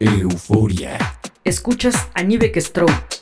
Euforia. Escuchas a Nivek Stroh.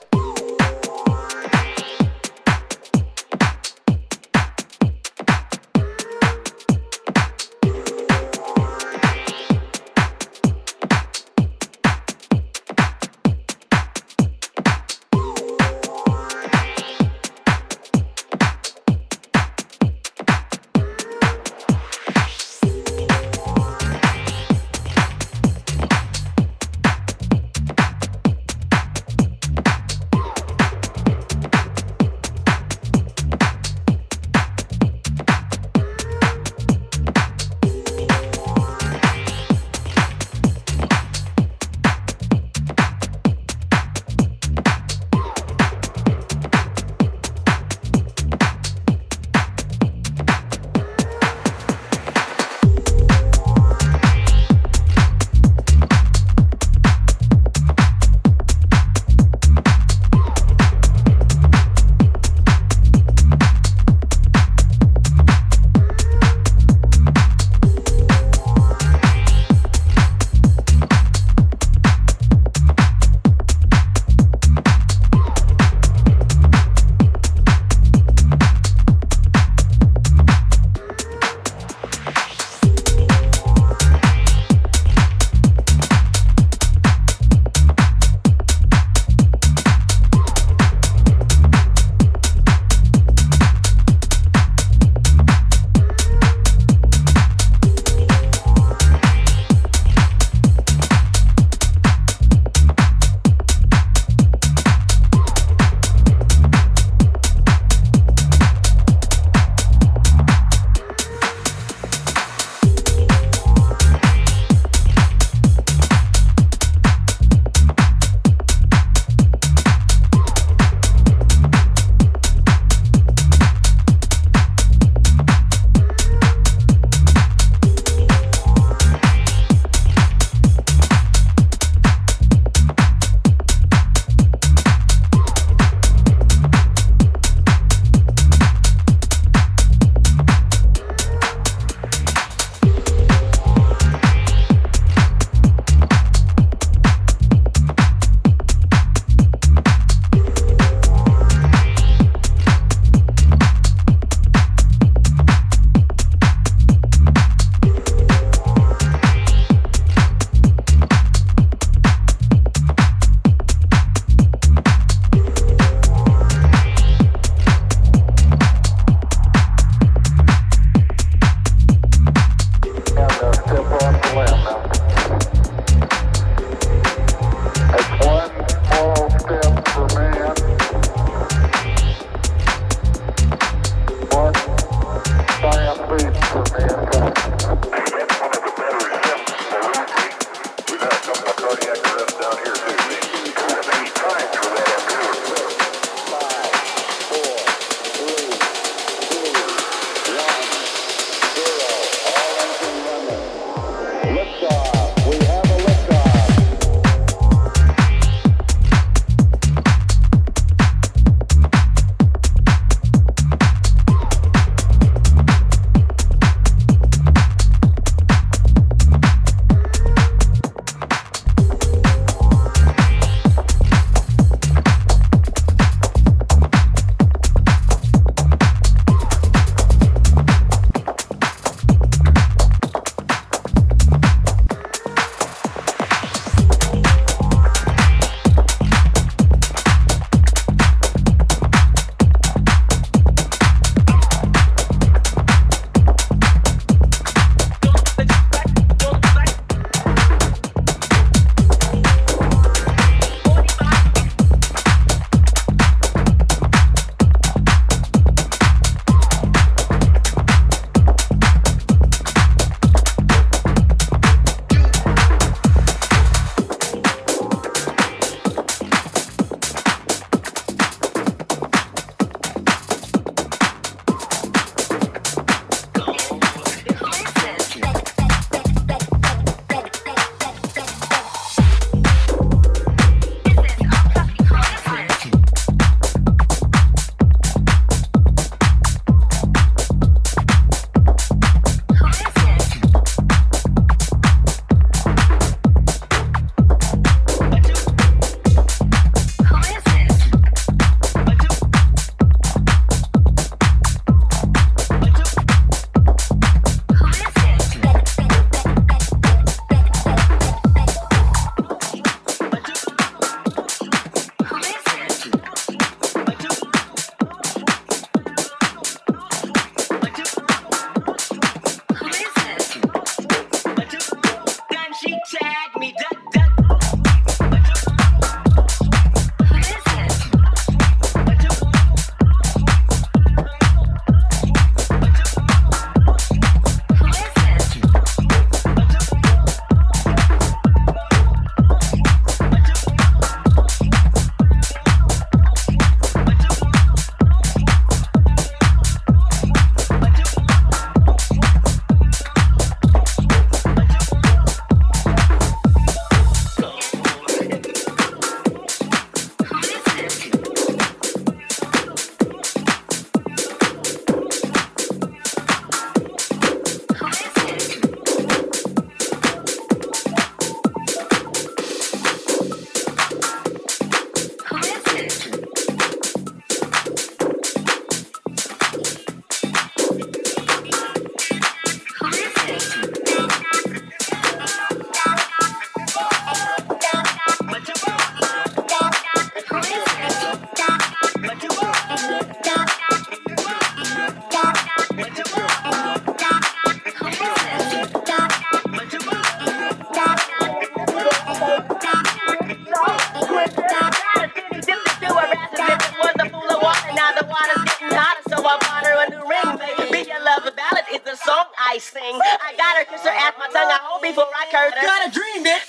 I sing. I got her, kiss her ass, my tongue, I hold before I curse. Got a dream, bitch.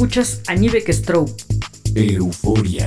Escuchas a Nivek Stroke. Euforia.